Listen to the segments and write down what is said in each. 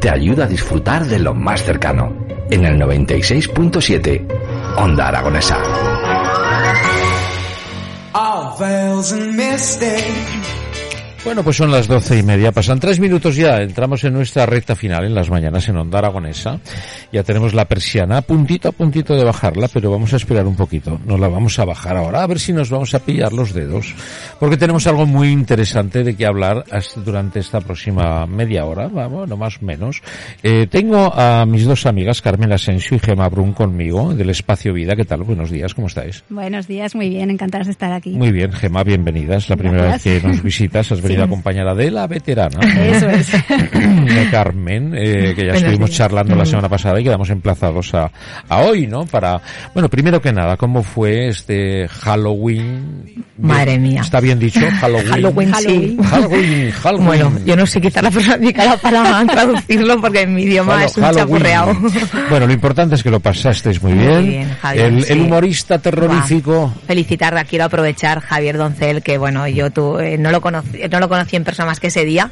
te ayuda a disfrutar de lo más cercano. En el 96.7, Onda Aragonesa. Bueno, pues son las doce y media, pasan tres minutos ya, entramos en nuestra recta final en las mañanas en Onda Aragonesa, ya tenemos la persiana puntito a puntito de bajarla, pero vamos a esperar un poquito, nos la vamos a bajar ahora, a ver si nos vamos a pillar los dedos, porque tenemos algo muy interesante de que hablar durante esta próxima media hora, bueno, más o menos. Eh, tengo a mis dos amigas, Carmen Asensio y Gema Brun conmigo, del Espacio Vida, ¿qué tal? Buenos días, ¿cómo estáis? Buenos días, muy bien, encantadas de estar aquí. Muy bien, Gema, bienvenida, es la primera vez que nos visitas, has venido Sí. acompañada de la veterana. Eso es. de Carmen, eh, que ya Buenos estuvimos días. charlando la semana pasada y quedamos emplazados a, a hoy, ¿no? Para, bueno, primero que nada, ¿cómo fue este Halloween? Madre mía. ¿Está bien dicho? Halloween. Halloween, Halloween. sí. Halloween, Halloween. Bueno, yo no sé quizá la persona indicada para traducirlo porque en mi idioma es un Halloween. chapurreado. Bueno, lo importante es que lo pasasteis muy Muy bien. bien, Javier, el, sí. el humorista terrorífico. Felicitar, quiero aprovechar Javier Doncel, que bueno, yo tu- eh, no, lo conocí, no lo conocí en persona más que ese día.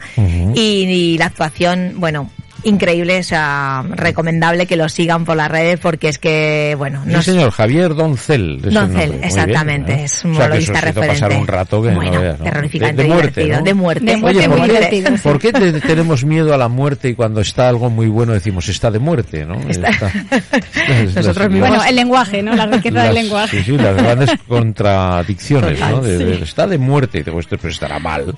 Y, y la actuación, bueno, increíble, o sea, recomendable que lo sigan por las redes porque es que, bueno, Sí, no señor, Javier Doncel. Doncel, exactamente, bien, ¿eh? es un O sea, que hizo referente. pasar un rato que bueno, no veas, ¿no? terroríficamente de, de muerte, divertido, ¿no? de muerte, De muerte, Oye, muy ¿por qué, divertido, sí. ¿por qué te- tenemos miedo a la muerte y cuando está algo muy bueno decimos está de muerte, ¿no? Está- Está- Nosotros mismos- Bueno, el lenguaje, ¿no? La riqueza las- del lenguaje. Sí, sí, las grandes contradicciones, ¿no? De- de- sí. está de muerte, y digo, esto pero estará mal.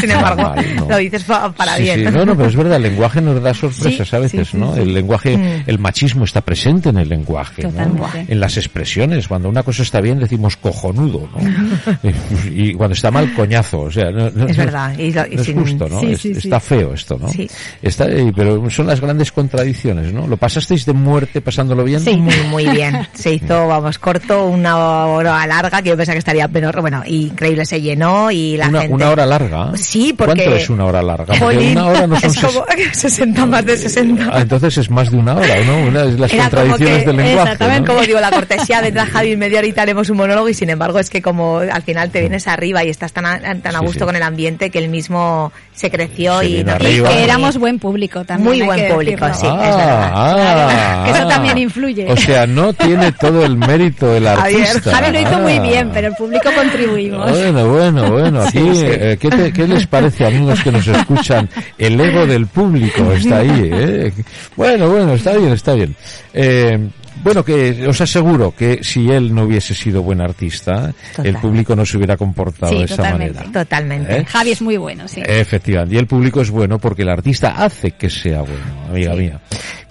Sin embargo, mal, ¿no? lo dices pa- para Sí, bien. sí, no, no, pero es verdad, el lenguaje nos da sorpresas Sí, a veces, sí, sí, ¿no? El lenguaje, Mm. el machismo está presente en el lenguaje, ¿no? En las expresiones, cuando una cosa está bien decimos cojonudo, ¿no? y cuando está mal, coñazo, o sea, no, no- Es verdad, y lo- y no es sin- justo, ¿no? Es-. Está feo esto, ¿no? Sí. Está, eh, pero son las grandes contradicciones, ¿no? ¿Lo pasasteis de muerte pasándolo bien? Sí. Muy, muy bien. Se hizo, vamos, corto, una hora larga, que yo pensaba que estaría peor. Bueno, increíble, se llenó y la una, gente... una hora larga. Sí, porque... ¿Cuánto es una hora larga? Porque una hora no son es como 60, más de 60. Ah, entonces es más de una hora, ¿no? Una de las Era contradicciones que- del lenguaje. Exactamente, ¿no? como digo, la cortesía vendrá Javi, media horita haremos un monólogo y sin embargo es que como al final te vienes arriba y estás tan a, tan a Sí, gusto sí. con el ambiente que él mismo se creció Se y dijo Que éramos buen público también. Muy buen público, decirlo. sí. es verdad. ah, eso ah. también influye. O sea, no tiene todo el mérito el artista. Javi lo hizo muy Ah. bien, pero el público contribuimos. Bueno, bueno, bueno. Aquí, Sí, sí. eh, ¿qué, te- qué les parece, amigos que nos escuchan? El ego del público está ahí, ¿eh? Bueno, bueno, está bien, está bien. Eh, bueno, que os aseguro que si él no hubiese sido buen artista, el público no se hubiera comportado Sí, de esa manera. Totalmente. ¿Eh? Javi es muy bueno, sí. Efectivamente, y el público es bueno porque el artista hace que sea bueno, amiga mía.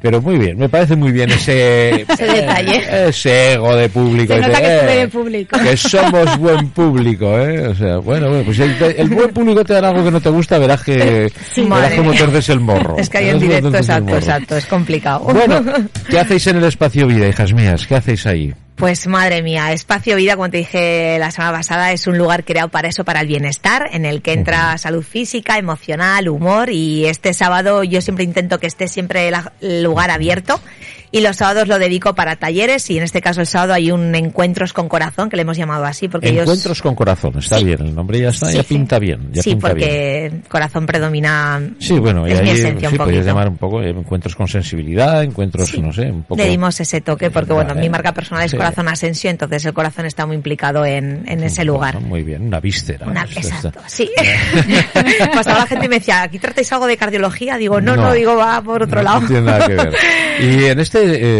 Pero muy bien, me parece muy bien ese, Ese detalle. ese ego de público. Se nota que eh, de público. que somos buen público, ¿eh? O sea, bueno, bueno, pues el, el buen público te dará algo que no te gusta, verás que, Sí. verás cómo torces el morro. Es que ahí en directo, exacto, exacto, es complicado. Bueno, ¿qué hacéis en el espacio vida, hijas mías? ¿Qué hacéis ahí? Pues madre mía, Espacio Vida, como te dije la semana pasada, es un lugar creado para eso, para el bienestar, en el que entra salud física, emocional, humor y este sábado yo siempre intento que esté siempre el lugar abierto y los sábados lo dedico para talleres y en este caso el sábado hay un encuentros con corazón que le hemos llamado así porque ellos Encuentros con corazón, está Sí. bien, el nombre ya está, Sí, ya sí. pinta bien, ya sí, pinta bien. porque corazón predomina Sí, bueno, y es mi ahí esencia sí, un podrías llamar un poco eh, encuentros con sensibilidad, encuentros, Sí. no sé, un poco... Le dimos ese toque porque, bueno, Vale. mi marca personal es Sí. Corazón Asensio, entonces el corazón está muy implicado en, en ese lugar. Muy bien, una víscera. Una- exacto, sí. Pasaba la gente y me decía, ¿aquí tratáis algo de cardiología? Digo, no, no, No. digo, va por otro No lado. tiene nada que ver. Y en este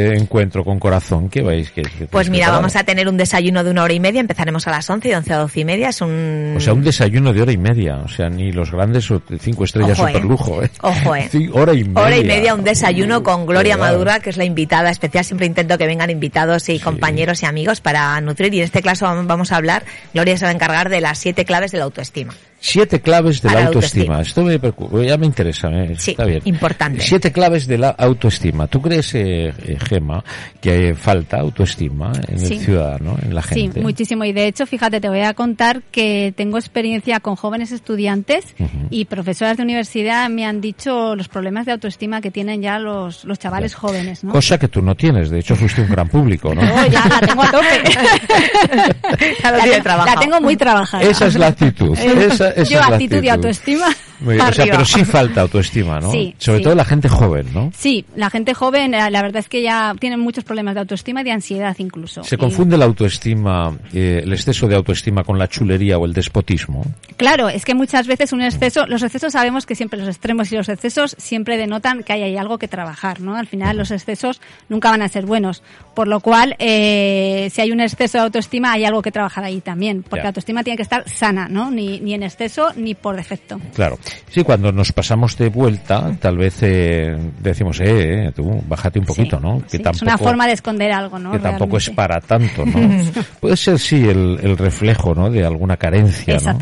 eh, encuentro con corazón, ¿qué vais? ¿Qué, qué Pues mira, preparado? vamos a tener un desayuno de una hora y media, empezaremos a las 11 y 11 a 12 y media, es un... O sea, un desayuno de hora y media. O sea, ni los grandes o cinco estrellas Ojo, eh. superlujo, ¿eh? Ojo, eh. Sí, hora y media. Hora y media, un desayuno con Gloria. Madura, que es la invitada especial. Siempre intento que vengan invitados y compañeros y amigos para nutrir. Y en este caso vamos a hablar, Gloria se va a encargar de las siete claves de la autoestima. Siete claves de la autoestima. autoestima. Esto me preocupa, ya me interesa, eh, Sí, está bien. importante. Siete claves de la autoestima. ¿Tú crees, eh, eh, Gema, que falta autoestima en Sí. el ciudadano, en la Sí, gente? muchísimo. Y de hecho, fíjate, te voy a contar que tengo experiencia con jóvenes estudiantes Ujú. y profesoras de universidad me han dicho los problemas de autoestima que tienen ya los, los chavales jóvenes, ¿no? Cosa que tú no tienes, de hecho fuiste un gran público, ¿no? Oh, ya la tengo a tope. Ya la, la tengo muy trabajada. Esa es la actitud. Esa, esa Yo la actitud y autoestima. Muy bien, o sea, pero sí falta autoestima, ¿no? Sí, Sobre sí. todo la gente joven, ¿no? Sí, la gente joven, eh, la verdad es que ya tienen muchos problemas de autoestima y de ansiedad incluso. Se Y- confunde la autoestima, eh, el exceso de autoestima con la chulería o el despotismo. Claro, es que muchas veces un exceso, los excesos sabemos que siempre los extremos y los excesos siempre denotan que hay, algo que trabajar, ¿no? Al final los excesos nunca van a ser buenos, por lo cual eh, si hay un exceso de autoestima hay algo que trabajar ahí también, porque Ya. la autoestima tiene que estar sana, ¿no? Ni, ni en exceso ni por defecto. Claro. Sí, cuando nos pasamos de vuelta, tal vez eh, decimos, eh, eh, tú, bájate un poquito, Sí, ¿no? sí, es una forma de esconder algo, ¿no? que tampoco es Realmente. para tanto, ¿no? Puede ser, sí, el, el reflejo, ¿no? De alguna carencia, ¿no?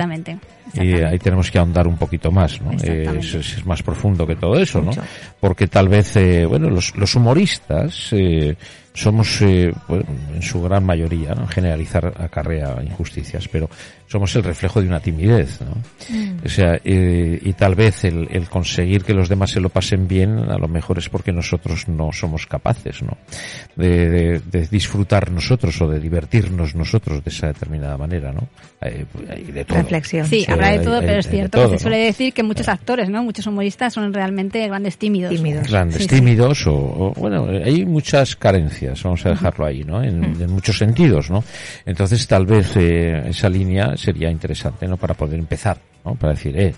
Y ahí tenemos que ahondar un poquito más, ¿no? Eh, es, es más profundo que todo eso, ¿no? Porque tal vez, eh, bueno, los, los humoristas eh, somos, eh, bueno, en su gran mayoría, ¿no? generalizar acarrea injusticias, pero somos el reflejo de una timidez, ¿no? O sea, eh, y tal vez el, el conseguir que los demás se lo pasen bien, a lo mejor es porque nosotros no somos capaces, ¿no? De, de- de disfrutar nosotros o de divertirnos nosotros de esa determinada manera, ¿no? Eh, de todo. Reflexión. Sí, Sí, habrá de hay- todo, hay- pero es cierto todo, que se suele ¿no? decir que muchos actores, ¿no? Muchos humoristas son realmente grandes tímidos. Tímidos. grandes, Sí, sí. tímidos o, o, bueno, hay muchas carencias, vamos a dejarlo ahí, ¿no? En, en muchos sentidos, ¿no? Entonces tal vez eh, esa línea sería interesante, ¿no? Para poder empezar, ¿no? Para decir, eh,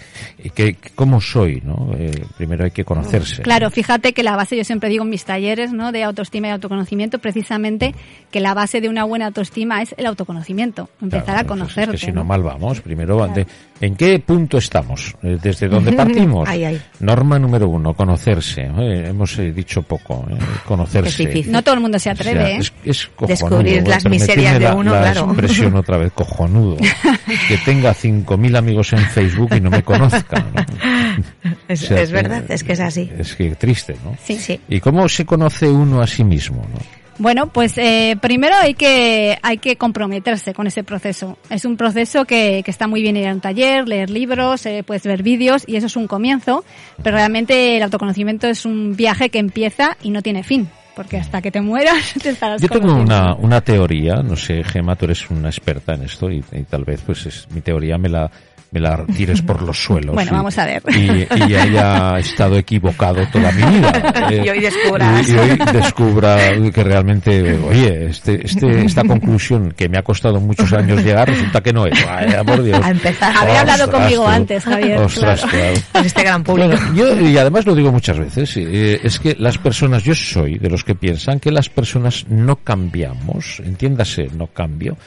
¿qué, ¿cómo soy, no? Eh, primero hay que conocerse. Claro, fíjate que la base, yo siempre digo en mis talleres, ¿no? De autoestima y autoconocimiento, precisamente que la base de una buena autoestima es el autoconocimiento, empezar Claro, a es conocerte. que si no ¿no? mal vamos, primero, ante- ¿en qué punto estamos? Eh, ¿Desde dónde partimos? Ay, ay. Norma número uno, conocerse. Eh, hemos eh, dicho poco, eh, conocerse. Es. No todo el mundo se atreve, O sea, ¿eh? es, es cojonudo. Descubrir las miserias de la, uno, la claro. expresión otra vez, cojonudo. que tenga 5.000 amigos en Facebook y no me conozca. ¿no? Es, O sea, es verdad, es que es así. Es que triste, ¿no? Sí. Sí. ¿Y cómo se conoce uno a sí mismo? ¿no? Bueno, pues eh, primero hay que hay que comprometerse con ese proceso. Es un proceso que, que está muy bien ir a un taller, leer libros, eh, puedes ver vídeos y eso es un comienzo, pero realmente el autoconocimiento es un viaje que empieza y no tiene fin, porque hasta que te mueras te estarás Yo tengo una, una teoría, no sé, Gema, tú eres una experta en esto y, y tal vez pues es, mi teoría me la me la tires por los suelos. Bueno, y- vamos a ver. Y, y haya estado equivocado toda mi vida. Eh, Y hoy descubras. Y, y hoy descubra que realmente, oye, este, este, esta conclusión que me ha costado muchos años llegar, resulta que no es. Vaya, por Dios. A empezar. Había hablado conmigo tú. antes, Javier, Ostras, claro. claro. Con este gran público. Yo, y además lo digo muchas veces, eh, es que las personas, yo soy de los que piensan que las personas no cambiamos, entiéndase, no cambio,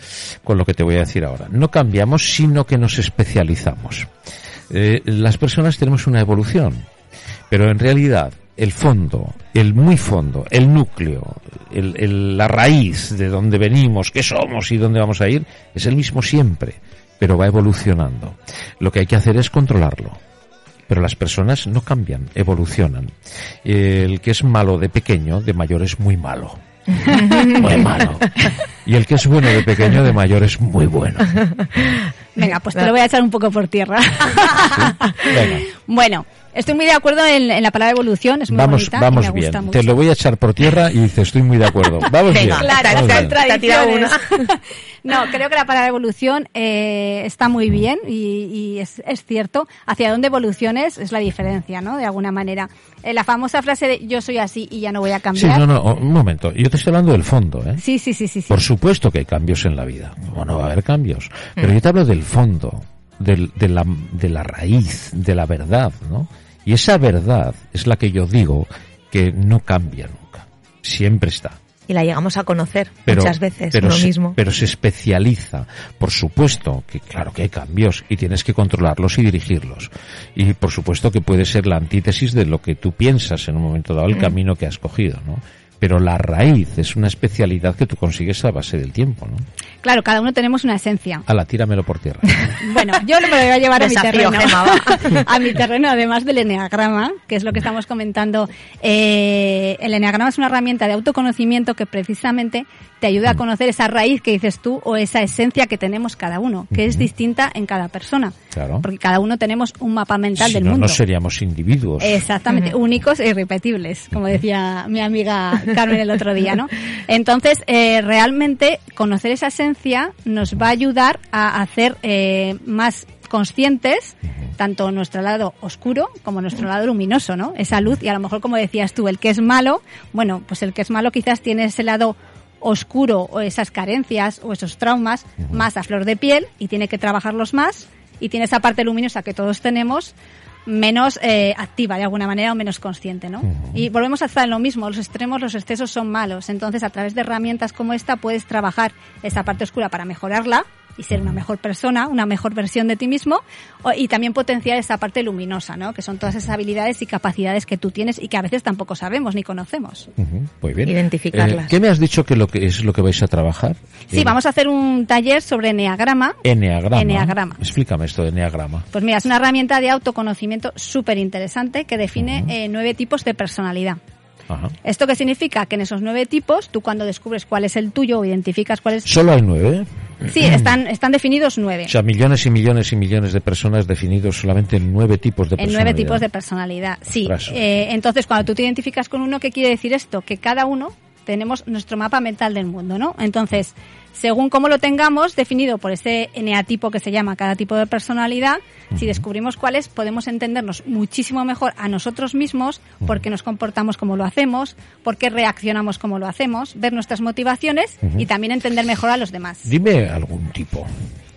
con lo que te voy a decir ahora, no cambiamos, sino que nos especializamos. Eh, las personas tenemos una evolución, pero en realidad el fondo, el muy fondo, el núcleo, el- el- la raíz de donde venimos, qué somos y dónde vamos a ir, es el mismo siempre, pero va evolucionando. Lo que hay que hacer es controlarlo pero las personas no cambian, evolucionan. El que es malo de pequeño, de mayor es muy malo. Muy malo. Y el que es bueno de pequeño, de mayor es muy bueno. Venga, pues te lo voy a echar un poco por tierra. Bueno, estoy muy de acuerdo en, en la palabra evolución, es muy vamos, bonita y vamos me bien. gusta mucho. Te lo voy a echar por tierra y dices, estoy muy de acuerdo. Vamos Venga, bien. Claro, vamos bien. No, creo que la palabra evolución eh, está muy bien y, y es, es cierto. Hacia dónde evoluciones es la diferencia, ¿no? De alguna manera. Eh, la famosa frase de yo soy así y ya no voy a Sí, cambiar. no, no, un momento. Yo te estoy hablando del fondo, ¿eh? sí, sí, sí, sí, sí. Por supuesto que hay cambios en la vida. ¿Cómo no va a haber cambios? Pero yo te hablo del fondo, del- de, la, de la raíz, de la verdad, ¿no? Y esa verdad es la que yo digo que no cambia nunca. Siempre está. Y la llegamos a conocer Pero, muchas veces, pero uno se, mismo. pero se especializa. Por supuesto que claro que hay cambios y tienes que controlarlos y dirigirlos. Y por supuesto que puede ser la antítesis de lo que tú piensas en un momento dado, el camino que has cogido, ¿no? Pero la raíz es una especialidad que tú consigues a base del tiempo, ¿no? Claro, cada uno tenemos una esencia. Ala, tíramelo por tierra. Bueno, yo no me lo voy a llevar a mi terreno. A mi terreno, además del eneagrama, que es lo que estamos comentando. Eh, el eneagrama es una herramienta de autoconocimiento que precisamente te ayuda a conocer esa raíz que dices tú o esa esencia que tenemos cada uno, que es distinta en cada persona. Claro. Porque cada uno tenemos un mapa mental si del no, mundo. no seríamos individuos. Exactamente, únicos e irrepetibles, como decía mi amiga Carmen el otro día, ¿no? Entonces, eh, realmente conocer esa esencia nos va a ayudar a hacer eh, más conscientes tanto nuestro lado oscuro como nuestro lado luminoso, ¿no? Esa luz y a lo mejor como decías tú, el que es malo, bueno, pues el que es malo quizás tiene ese lado oscuro o esas carencias o esos traumas más a flor de piel y tiene que trabajarlos más y tiene esa parte luminosa que todos tenemos menos eh, activa de alguna manera o menos consciente, ¿no? Y volvemos a estar en lo mismo, los extremos, los excesos son malos, entonces a través de herramientas como esta puedes trabajar esa parte oscura para mejorarla y ser una mejor persona, una mejor versión de ti mismo o- y también potenciar esa parte luminosa, ¿no? Que son todas esas habilidades y capacidades que tú tienes y que a veces tampoco sabemos ni conocemos. Ujú, Muy bien. Identificarlas. Eh, ¿Qué me has dicho que lo que es lo que vais a trabajar? Sí, Eh, vamos a hacer un taller sobre enneagrama. Enneagrama. Enneagrama. Explícame esto de enneagrama. Pues mira, es una herramienta de autoconocimiento súper interesante que define eh, nueve tipos de personalidad. Ajá. ¿Esto qué significa? Que en esos nueve tipos, tú cuando descubres cuál es el tuyo o identificas cuál es... Solo hay nueve. Sí, están, están definidos nueve. O sea, millones y millones y millones de personas definidos solamente en nueve tipos de En personalidad. nueve tipos de personalidad, sí. Eh, entonces, cuando tú te identificas con uno, ¿qué quiere decir esto? Que cada uno tenemos nuestro mapa mental del mundo, ¿no? Entonces, según cómo lo tengamos definido por ese eneatipo que se llama cada tipo de personalidad, si descubrimos cuál es, podemos entendernos muchísimo mejor a nosotros mismos, por qué nos comportamos como lo hacemos, por qué reaccionamos como lo hacemos, ver nuestras motivaciones y también entender mejor a los demás. Dime algún tipo.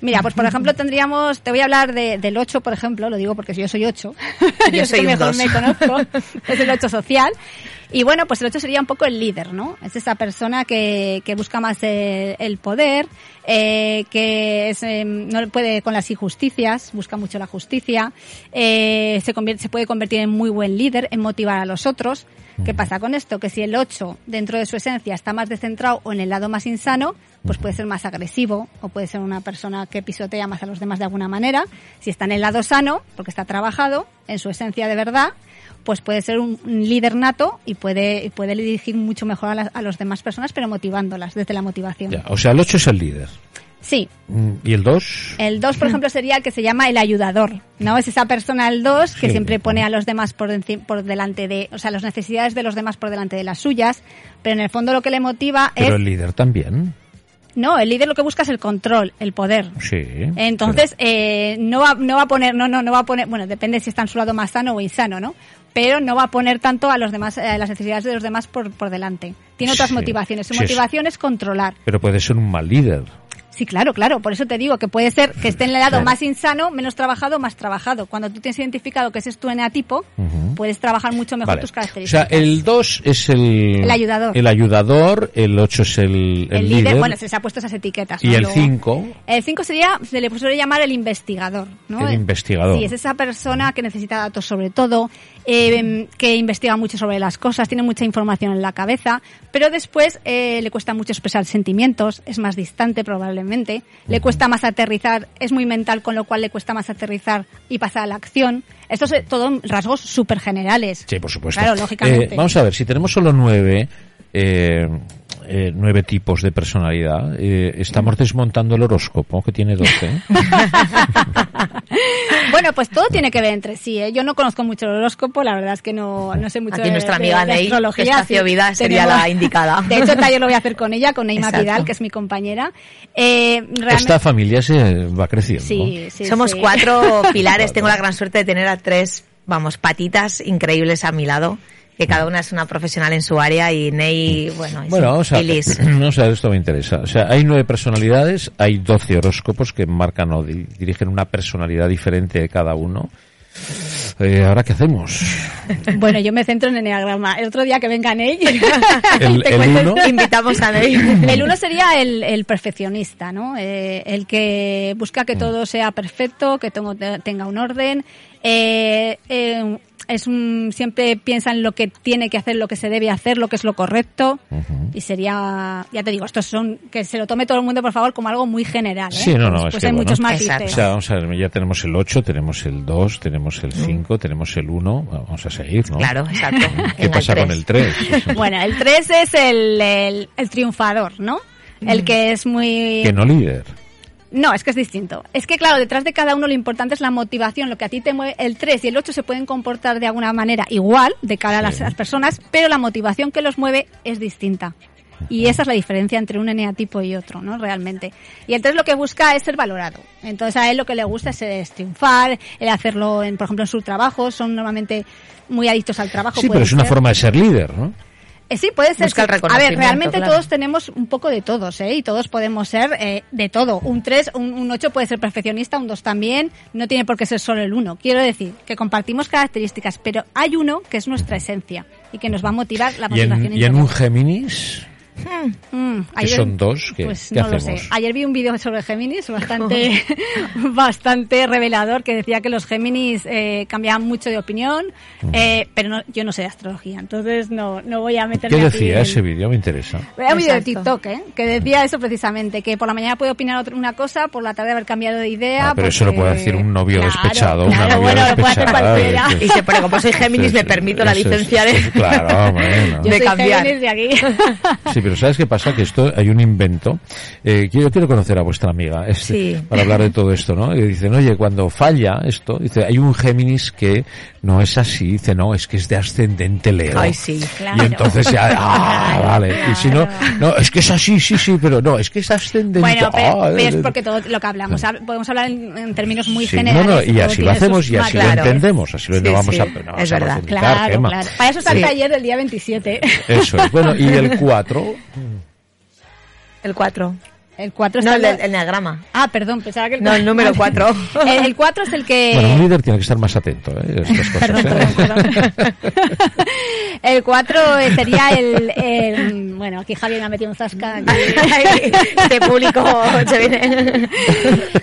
Mira, pues por ejemplo tendríamos, te voy a hablar de- del 8, por ejemplo, lo digo porque yo soy 8. Yo soy mejor dos. me conozco. Es el 8 social. Y bueno, pues el 8 sería un poco el líder, ¿no? Es esa persona que, que busca más eh, el poder, eh, que es, eh, no puede con las injusticias, busca mucho la justicia, eh, se, convierte, se puede convertir en muy buen líder, en motivar a los otros. ¿Qué pasa con esto? Que si el 8 dentro de su esencia está más descentrado o en el lado más insano, pues puede ser más agresivo o puede ser una persona que pisotea más a los demás de alguna manera. Si está en el lado sano, porque está trabajado en su esencia de verdad, pues puede ser un, líder nato y puede, puede dirigir mucho mejor a, las, a los demás personas, pero motivándolas desde la motivación. Ya, o sea, el 8 es el líder. Sí, Mm, ¿Y el 2? el 2, por ejemplo, sería el que se llama el ayudador, ¿no? Es esa persona, el 2, que Sí. siempre pone a los demás por, por delante de, o sea, las necesidades de los demás por delante de las suyas, pero en el fondo lo que le motiva Pero es, el líder también. no, el líder lo que busca es el control, el poder. Sí. Entonces, eh, no va, no va a poner, no, no, no va a poner, bueno, depende si está en su lado más sano o insano, ¿no? Pero no va a poner tanto a los demás, a las necesidades de los demás por, por delante. Tiene otras Sí. motivaciones. Su Sí, motivación es controlar. Pero, puede ser un mal líder. Sí, claro, claro. Por eso te digo que puede ser que esté en el lado Claro. más insano, menos trabajado, más trabajado. Cuando tú tienes identificado que ese es tu eneatipo, Ujú. puedes trabajar mucho mejor Vale. tus O características. sea, el 2 es el... El ayudador. El ayudador, el 8 es el, el, el líder, bueno, se, se ha puesto esas etiquetas. y el Luego- 5, El 5 sería, se le suele llamar el investigador, ¿no? El investigador. Sí, es esa persona que necesita datos sobre todo, eh, que investiga mucho sobre las cosas, tiene mucha información en la cabeza, pero después eh, le cuesta mucho expresar sentimientos, es más distante probablemente, le cuesta más aterrizar, es muy mental, con lo cual le cuesta más aterrizar y pasar a la acción. Estos son todo rasgos súper generales. Sí, por supuesto. Claro, lógicamente. Eh, vamos a ver, si tenemos solo nueve, eh, eh, nueve tipos de personalidad, eh, estamos desmontando el horóscopo, que tiene 12. Bueno, pues todo tiene que ver entre sí. ¿eh? Yo no conozco mucho el horóscopo, la verdad es que no, no sé mucho Aquí de, nuestra de- amiga de Ney, astrología. Espacio sí. Vida, sería la indicada. De hecho, el taller lo voy a hacer con ella, con Neima Exacto. Pidal, que es mi compañera. Eh, realmente- Esta familia se va creciendo. Sí, sí, Somos sí. cuatro pilares. Tengo la gran suerte de tener a tres, vamos, patitas increíbles a mi lado. Que cada una es una profesional en su área y Ney, bueno, es Bueno, vamos a, y Liz. vamos a ver, esto me interesa. O sea, hay nueve personalidades, hay doce horóscopos que marcan o di- dirigen una personalidad diferente de cada uno. Eh, ¿Ahora qué hacemos? Bueno, yo me centro en el enneagrama. El otro día que vengan ellos. El- te el cuento- uno. Invitamos a Ney. El uno sería el, el perfeccionista, ¿no? Eh, el que busca que todo sea perfecto, que todo te- tenga un orden, eh, eh, es un, siempre piensa en lo que tiene que hacer, lo que se debe hacer, lo que es lo correcto. Y sería, ya te digo, estos son, que se lo tome todo el mundo, por favor, como algo muy general. ¿eh? Sí, no, no, Pues es que hay bueno. muchos Exacto. O matices. sea, vamos a ver, ya tenemos el 8, tenemos el 2, tenemos el 5, tenemos el 1, vamos a seguir, ¿no? Claro, exacto. ¿Qué pasa con el 3? Bueno, el 3 es el, el, el triunfador, ¿no? El que es muy... que no líder. No, es que es distinto. Es que, claro, detrás de cada uno lo importante es la motivación, lo que a ti te mueve. El 3 y el 8 se pueden comportar de alguna manera igual de cara a las, personas, pero la motivación que los mueve es distinta. Y esa es la diferencia entre un eneatipo y otro, ¿no? Realmente. Y el 3 lo que busca es ser valorado. Entonces a él lo que le gusta es, es triunfar, el hacerlo, en, por ejemplo, en su trabajo. Son normalmente muy adictos al trabajo. Sí, pero es una ser. forma de ser líder, ¿no? Eh, sí, puede ser. Busca el sí. A ver, realmente claro. todos tenemos un poco de todos, ¿eh? Y todos podemos ser eh, de todo. Un 3, un, un 8 puede ser perfeccionista, un 2 también. No tiene por qué ser solo el 1. Quiero decir que compartimos características, pero hay uno que es nuestra esencia y que nos va a motivar la Y motivación en, y en un. Géminis, Mm, que son dos, ¿qué- pues qué no lo sé. Ayer vi un vídeo sobre Géminis bastante, bastante revelador que decía que los Géminis eh, cambiaban mucho de opinión, eh, pero no, yo no sé de astrología, entonces no, no voy a meterme ¿qué decía ese vídeo? Me interesa. Era un vídeo de. TikTok, ¿eh? Que decía eso precisamente, que por la mañana puede opinar otra- una cosa, por la tarde haber cambiado de idea. Ah, pero eso lo porque- puede decir un novio Claro, despechado, una claro, novia bueno, lo puede hacer cualquiera. Y se pone, como soy Géminis, Sí, me sí, permito la licencia de... Claro, bueno. Yo de soy cambiar. Géminis de aquí. Sí, pero ¿sabes qué pasa? Que esto hay un invento. Eh, yo quiero conocer a vuestra amiga este, Sí. para hablar de todo esto, ¿no? Y dicen, oye, cuando falla esto, dice, hay un Géminis que no es así. Dice, no, es que es de ascendente Leo. Ay, sí. Claro. Y entonces ya, ah, Claro, vale. Y si no, no, es que es así, sí, sí, pero no, es que es ascendente. Bueno, pero, ah, pero es eh, porque todo lo que hablamos, hab- podemos hablar en, en términos muy sí, generales. no, no, y así lo hacemos y así lo entendemos, así lo vamos a, no es a verdad. profundizar, Claro, claro. Para eso está el taller del día 27. Eso es. Bueno, y el 4, El 4. El 4 No, el, del- el neagrama. Ah, perdón, pensaba que el No, el número Vale. 4. El, el 4 es el que... bueno, un líder tiene que estar más atento, ¿eh? a Estas cosas, Perdón, ¿eh? perdón, perdón. El 4 sería el, el- Bueno, aquí Javier me ha metido un zasca. este público se viene.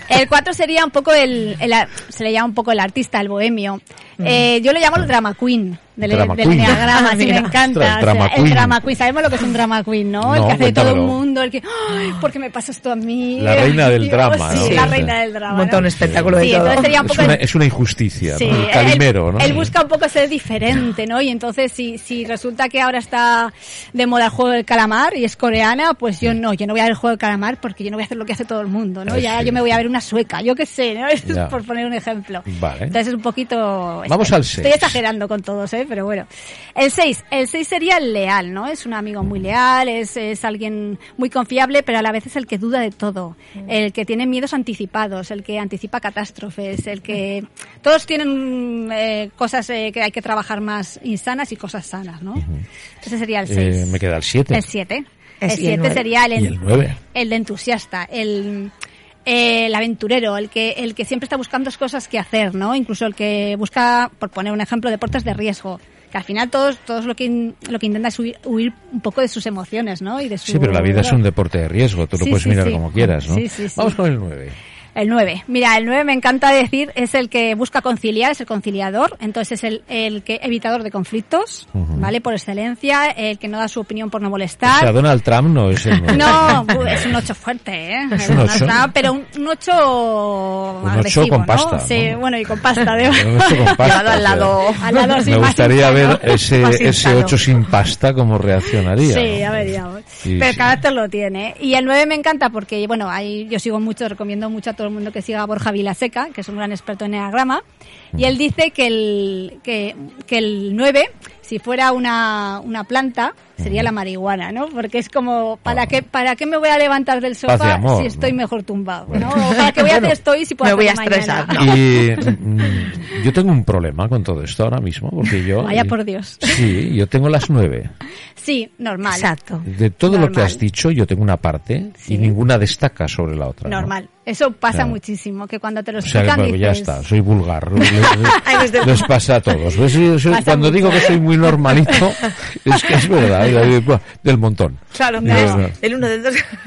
El 4 sería un poco el, el Se le llama un poco el artista, el bohemio. Eh, yo lo llamo el drama queen. Del, Drama del queen. enneagrama, sí, me encanta. Ostras, O sea, drama el drama queen. Sabemos lo que es un drama queen, ¿no? el No, que hace de todo el mundo, el que. ¡Ay, ¿por qué me pasa esto a mí? La reina del Dios, drama, sí, ¿no? la Sí. reina del drama. Monta un espectáculo de Sí, todo. entonces sería un Es poco una, el- es una injusticia, Sí, ¿no? El él- calimero, ¿no? Él busca un poco ser diferente, ¿no? Y entonces si, si resulta que ahora está de moda el juego del calamar y es coreana, pues yo no, yo no voy a ver el juego del calamar porque yo no voy a hacer lo que hace todo el mundo, ¿no? Ya yo me voy a ver una sueca, yo qué sé, ¿no? Es por poner un ejemplo. Vale. Entonces es un poquito... Vamos estoy- al Estoy seis. exagerando con todos, ¿eh? Pero bueno. El 6. El 6 sería el leal, ¿no? Es un amigo muy leal, es, es alguien muy confiable, pero a la vez es el que duda de todo. El que tiene miedos anticipados, el que anticipa catástrofes, el que... Todos tienen eh, cosas eh, que hay que trabajar más insanas y cosas sanas, ¿no? Ese sería el 6. Eh, me queda el 7. El 7. El El y el 7 nueve. sería el, Y el 9. el de entusiasta, el, eh, el aventurero, el que, el que siempre está buscando cosas que hacer, ¿no? Incluso el que busca, por poner un ejemplo, deportes de riesgo. Que al final todos, todos lo que, lo que intenta es huir, huir un poco de sus emociones, ¿no? Y de su Sí, pero la vida es un deporte de riesgo, tú lo Sí, puedes sí, mirar sí. como quieras, ¿no? Sí, sí, sí. Vamos con el 9. El 9. Mira, el 9 me encanta decir, es el que busca conciliar, es el conciliador, entonces es el, el que evitador de conflictos, Ujú. ¿vale? Por excelencia, el que no da su opinión por no O molestar. sea, Donald Trump no es el 9. No, bu- es un 8 fuerte, ¿eh? Es un No ocho. está- pero un, un 8 Un ocho agresivo, con ¿no? pasta, Sí, ¿no? bueno, y con pasta. De... Un ocho con pasta, Llevado al o sea, lado. Al lado, Me gustaría ver ese, Más ese insano. 8 sin pasta, cómo reaccionaría. Sí, ¿no? ya veríamos. Sí, Pero el sí. carácter lo tiene. Y el 9 me encanta porque, bueno, ahí yo sigo mucho, recomiendo mucho a todo el mundo que siga a Borja Vilaseca, que es un gran experto en enneagrama. Y él dice que el, que, que el 9, si fuera una, una planta, sería la marihuana, ¿no? Porque es como, ¿para Ah. qué, para qué me voy a levantar del sofá amor, si estoy ¿no? mejor tumbado? Bueno. ¿no? ¿O ¿Para qué voy a hacer esto y si puedo me voy a estresar, mañana? ¿no? Y mm, yo tengo un problema con todo esto ahora mismo, porque yo... Vaya por Dios. Sí, yo tengo las 9. Sí, normal. Exacto. De todo lo que Normal. has dicho, yo tengo una parte Sí. y ninguna destaca sobre la otra. ¿no? Normal. Eso pasa Claro. muchísimo, que cuando te lo O sea, explican que, bueno, ya dices... está, soy vulgar. Les, desde- les pasa a todos. ¿Ves? Yo soy- Pasa cuando mucho. digo que soy muy normalito, es que es verdad, del montón. Claro, No, el uno del dos.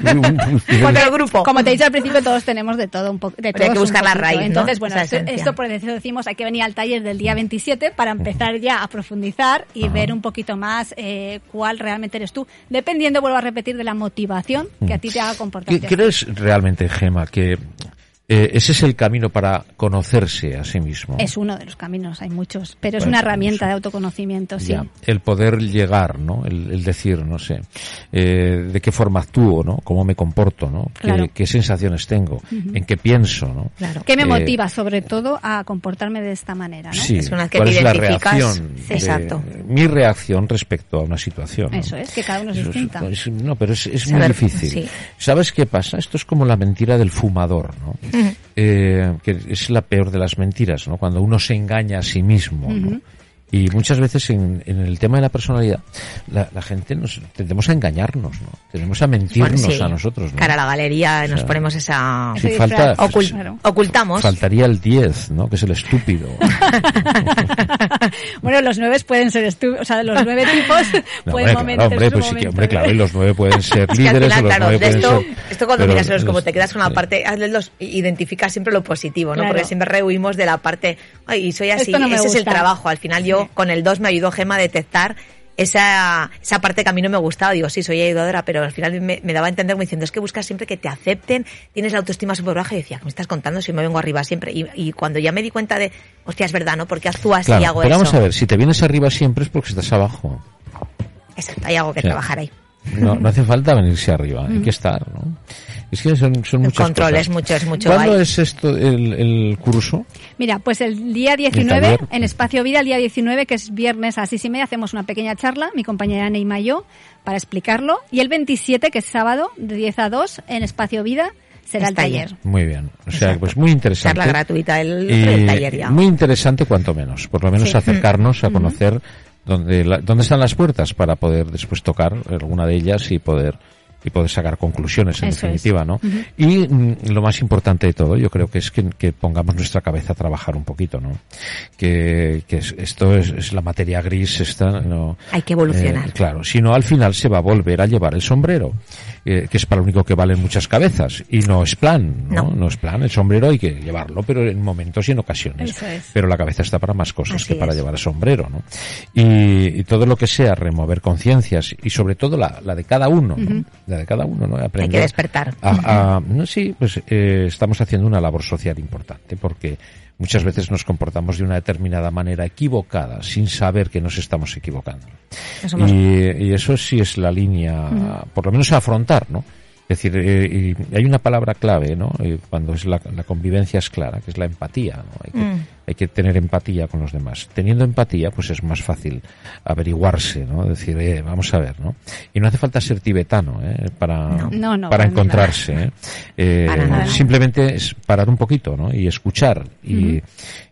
Porque el grupo. Como te he dicho al principio, todos tenemos de todo un poco. Hay que buscar la raíz, ¿no? Entonces, bueno, esto, por eso decimos hay que venir al taller del día 27 para empezar ya a profundizar y ver un poquito más eh, cuál realmente eres tú, dependiendo, vuelvo a repetir, de la motivación que a ti te haga ¿Qué- comportarte. ¿Crees realmente, Gema, que eh, ese es el camino para conocerse a sí mismo? Es uno de los caminos, hay muchos, pero es una herramienta de autoconocimiento, sí. Ya, el poder llegar, ¿no? El, el decir, no sé, eh, de qué forma actúo, ¿no? Cómo me comporto, ¿no? Qué, Claro. qué sensaciones tengo, en qué pienso, ¿no? Claro. ¿Qué me Eh, motiva, sobre todo, a comportarme de esta manera, no? Sí, Es una que ¿cuál te es la reacción? Sí. de- Exacto. mi reacción respecto a una situación. ¿no? Eso es, que cada uno es Eso distinta. es- no, pero es, es muy difícil. sí. ¿Sabes qué pasa? Esto es como la mentira del fumador, ¿no? Eh, que es la peor de las mentiras, ¿no? Cuando uno se engaña a sí mismo, ¿no? Y muchas veces en, en el tema de la personalidad, la, la gente nos tendemos a engañarnos, ¿no? Tendemos a mentirnos Bueno, sí. a nosotros, ¿no? Cara a la galería nos sea, ponemos esa... Falta. Ocul- Claro. Ocultamos. faltaría el 10, ¿no? Que es el estúpido. bueno, los nueve pueden ser estu- o sea, los nueve tipos No, pueden hombre, momentos, claro, hombre, pues sí que, hombre, de- claro, y los nueve pueden ser Es líderes, final, o los claro, nueve de pueden esto, ser... esto cuando pero miras los, como te quedas con la parte, los, identificas siempre lo positivo, ¿no? Claro. Porque siempre rehuimos de la parte, ay, y soy así, ese es el gusta. trabajo. Al final yo, con el 2 me ayudó Gema a detectar esa, esa parte que a mí no me gustaba. Digo, sí, soy ayudadora, pero al final me, me daba a entender como diciendo, es que buscas siempre que te acepten, tienes la autoestima súper baja. Y decía, ¿qué me estás contando si me vengo arriba siempre? Y, y cuando ya me di cuenta de, hostia, es verdad, ¿no? Porque actúo así y Claro, hago pero eso. vamos a ver, si te vienes arriba siempre es porque estás abajo. Exacto, hay algo que trabajar ahí. No, no hace falta venirse arriba, hay que estar, ¿no? Es que son, son muchas control cosas. es mucho, es mucho. ¿Cuándo es esto, el, el curso? Mira, pues el día 19, taller. en Espacio Vida, el día 19, que es viernes a las seis y media, hacemos una pequeña charla, mi compañera Neima y yo, para explicarlo. Y el 27, que es sábado, de 10 a 2, en Espacio Vida, será el taller. taller. Muy bien. O sea, Exacto. pues muy interesante. Charla gratuita el, Y el taller ya. Muy interesante cuanto menos. Por lo menos Sí. acercarnos a conocer dónde, la- dónde están las puertas para poder después tocar alguna de ellas y poder y poder sacar conclusiones en Eso es. definitiva, ¿no? Y mm, lo más importante de todo, yo creo que es que, que pongamos nuestra cabeza a trabajar un poquito, ¿no? Que, que es- esto es, es la materia gris, esta, ¿no? Hay que evolucionar. Eh, claro, si no al final se va a volver a llevar el sombrero, eh, que es para lo único que valen muchas cabezas y no es plan, ¿no? No. es plan, el sombrero hay que llevarlo, pero en momentos y en ocasiones. Eso es. Pero la cabeza está para más cosas Así que para llevar el sombrero, ¿no? Y, y todo lo que sea remover conciencias y sobre todo la, la de cada uno, ¿no? La de cada uno, ¿no? Hay Aprender que despertar. a- a- no, sí, pues eh, estamos haciendo una labor social importante porque muchas veces nos comportamos de una determinada manera equivocada sin saber que nos estamos equivocando. Y, y eso sí es la línea, por lo menos a afrontar, ¿no? Es decir, eh, y hay una palabra clave, ¿no? Eh, cuando es la, la convivencia es clara, que es la empatía, ¿no? Hay que, Mm. Hay que tener empatía con los demás. Teniendo empatía, pues es más fácil averiguarse, ¿no? Decir, eh, vamos a ver, ¿no? Y no hace falta ser tibetano, ¿eh? Para, No. No, no, para encontrarse, ¿eh? Eh, Para nada. Simplemente es parar un poquito, ¿no? Y escuchar y,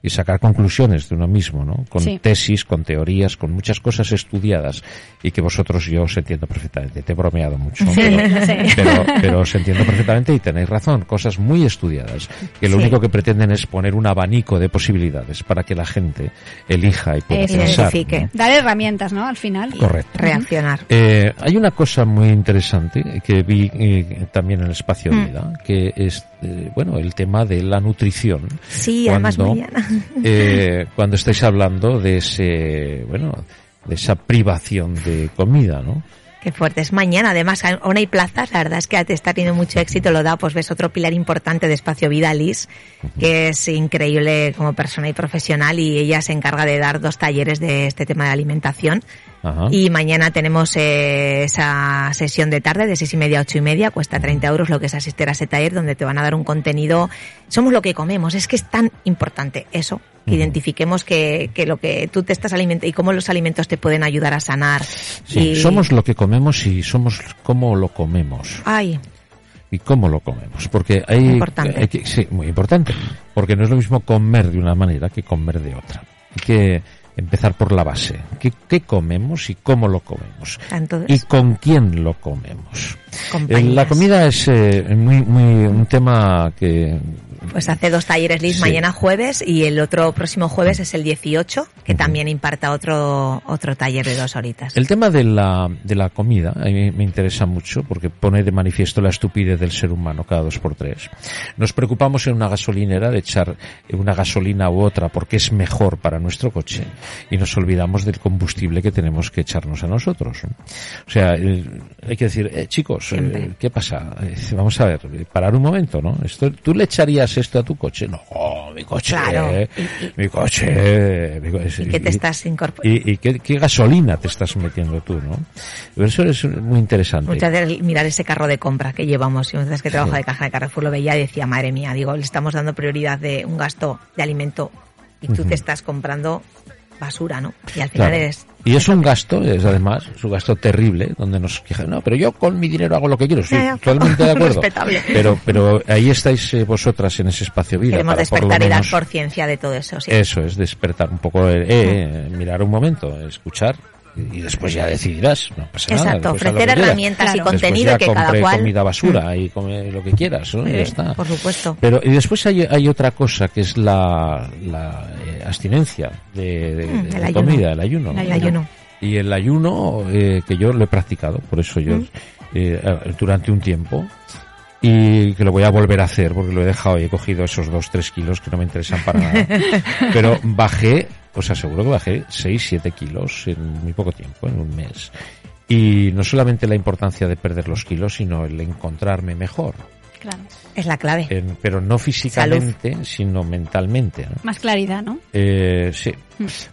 y sacar conclusiones de uno mismo, ¿no? Con Sí. tesis, con teorías, con muchas cosas estudiadas y que vosotros yo os entiendo perfectamente. Te he bromeado mucho. Sí, pero, sé. pero, pero os entiendo perfectamente y tenéis razón. Cosas muy estudiadas que lo Sí. único que pretenden es poner un abanico de posibilidades para que la gente elija y pueda Eso. pensar. Identifique. ¿no? Dar herramientas, ¿no? Al final. Correcto. Reaccionar. Eh, hay una cosa muy interesante que vi eh, también en el espacio Mm. vida, que es, eh, bueno, el tema de la nutrición. Sí, además mañana. eh, cuando estáis hablando de ese, bueno, de esa privación de comida, ¿no? Qué fuerte. Es mañana, además, aún hay plazas. La verdad es que te está teniendo mucho éxito. Lo da, pues ves otro pilar importante de Espacio Vida, Liz, que es increíble como persona y profesional. Y ella se encarga de dar dos talleres de este tema de alimentación. Ajá. Y mañana tenemos eh, esa sesión de tarde de seis y media a ocho y media. Cuesta 30 euros lo que es asistir a ese taller donde te van a dar un contenido. Somos lo que comemos. Es que es tan importante eso. Que identifiquemos que, que lo que tú te estás alimentando y cómo los alimentos te pueden ayudar a sanar. Sí, Y- somos lo que comemos y somos cómo lo comemos. Ay, y cómo lo comemos. Porque hay, Importante. hay que, sí, muy importante. Porque no es lo mismo comer de una manera que comer de otra. Hay que empezar por la base. ¿Qué, qué comemos y cómo lo comemos? Entonces, Y con quién lo comemos. Eh. La comida es eh, muy, muy un tema que Pues hace dos talleres LIS Sí. mañana jueves y el otro próximo jueves es el 18, que también imparta otro, otro taller de dos horitas. El tema de la, de la comida a mí me interesa mucho porque pone de manifiesto la estupidez del ser humano cada dos por tres. Nos preocupamos en una gasolinera de echar una gasolina u otra porque es mejor para nuestro coche y nos olvidamos del combustible que tenemos que echarnos a nosotros. ¿no? O sea, el- hay que decir, eh, chicos, eh. ¿qué pasa? Eh, vamos a ver, parar un momento, ¿no? Esto, ¿Tú le echarías esto a tu coche? No, mi coche, Claro. eh, mi coche. mi coche. ¿Y qué te estás incorporando? y, y qué, qué gasolina te estás metiendo tú, ¿no? Pero eso es muy interesante. Muchas veces mirar ese carro de compra que llevamos. Y muchas veces que trabajo de caja de Carrefour lo veía y decía, madre mía, digo, le estamos dando prioridad de un gasto de alimento y tú te estás comprando basura, ¿no? Y al final Claro. eres... Y es un gasto, es además, es un gasto terrible, donde nos quejan, no, pero yo con mi dinero hago lo que quiero, sí, ya. totalmente de acuerdo. Pero, pero ahí estáis eh, vosotras en ese espacio vida. Queremos para por lo despertar y dar conciencia de todo eso, sí. Eso es, despertar un poco, eh, eh, mirar un momento, escuchar y después ya decidirás, no pasa nada. Exacto, ofrecer quieras. herramientas y contenido ya que cada cual... comida basura y come lo que quieras, ¿no? Y ya está. Por supuesto. Pero y después hay, hay otra cosa que es la, la eh, abstinencia de, de- Mm, de el ayuno. comida, el ayuno. El ayuno. Y el ayuno eh, que yo lo he practicado, por eso yo Mm. eh, durante un tiempo y que lo voy a volver a hacer porque lo he dejado y he cogido esos dos tres kilos que no me interesan para nada. Pero bajé, os aseguro que bajé 6, 7 kilos en muy poco tiempo, en un mes. Y no solamente la importancia de perder los kilos, sino el encontrarme mejor. Claro. Es la clave. En- pero no físicamente, sino mentalmente. ¿no? Más claridad, ¿no? Eh, sí.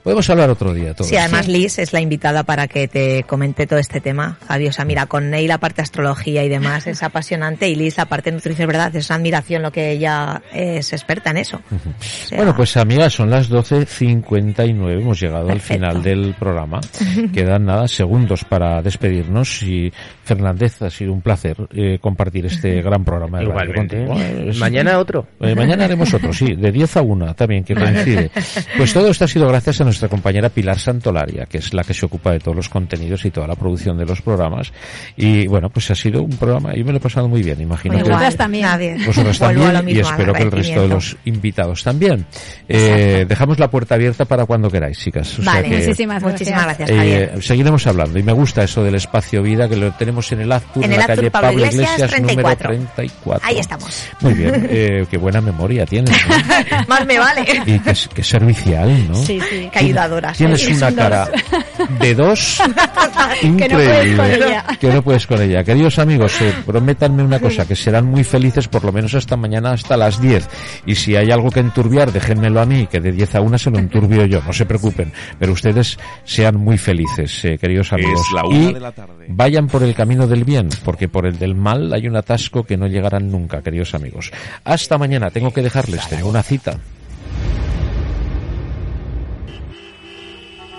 Podemos hablar otro día todos. Sí, además Liz es la invitada para que te comente todo este tema. Javi, o sea, mira, con Ney la parte astrología y demás es apasionante y Liz la parte nutrición, ¿verdad? Es una admiración lo que ella es experta en eso. O sea, Bueno, pues amigas, son las 12.59, hemos llegado Perfecto. al final del programa. Quedan nada, segundos para despedirnos y Fernández, ha sido un placer eh, compartir este gran programa de Mañana otro. Eh, mañana haremos otro, sí, de 10 a 1 también, que coincide. Pues todo esto ha sido gracias a nuestra compañera Pilar Santolaria, que es la que se ocupa de todos los contenidos y toda la producción de los programas. Y bueno, pues ha sido un programa, yo me lo he pasado muy bien, imagino que igual, Vosotras también. vosotros también y espero que el resto de los invitados también. Eh, dejamos la puerta abierta para cuando queráis, chicas. O sea Vale, que, Muchísimas Muchísimas gracias. eh, seguiremos hablando y me gusta eso del espacio vida que lo tenemos en el Aztur, En en, el la calle Pablo Pablo Iglesias, Iglesias, 34. número 34. Ahí estamos. Muy bien, eh, qué buena memoria tienes. ¿no? Más me vale. Y qué, qué servicial, ¿no? Sí, sí. Qué ayudadoras. Tienes Es una un cara de dos Que no puedes increíble. con ella. Que no puedes con ella. Queridos amigos, eh, prométanme una cosa, que serán muy felices por lo menos hasta mañana, hasta las 10. Y si hay algo que enturbiar, déjenmelo a mí, que de 10 a 1 se lo enturbio yo, no se preocupen. Pero ustedes sean muy felices, eh, queridos amigos. Es la una y de la tarde. vayan por el camino del bien, porque por el del mal hay un atasco que no llegarán nunca, queridos amigos. Hasta mañana, tengo que dejarles, tengo una cita.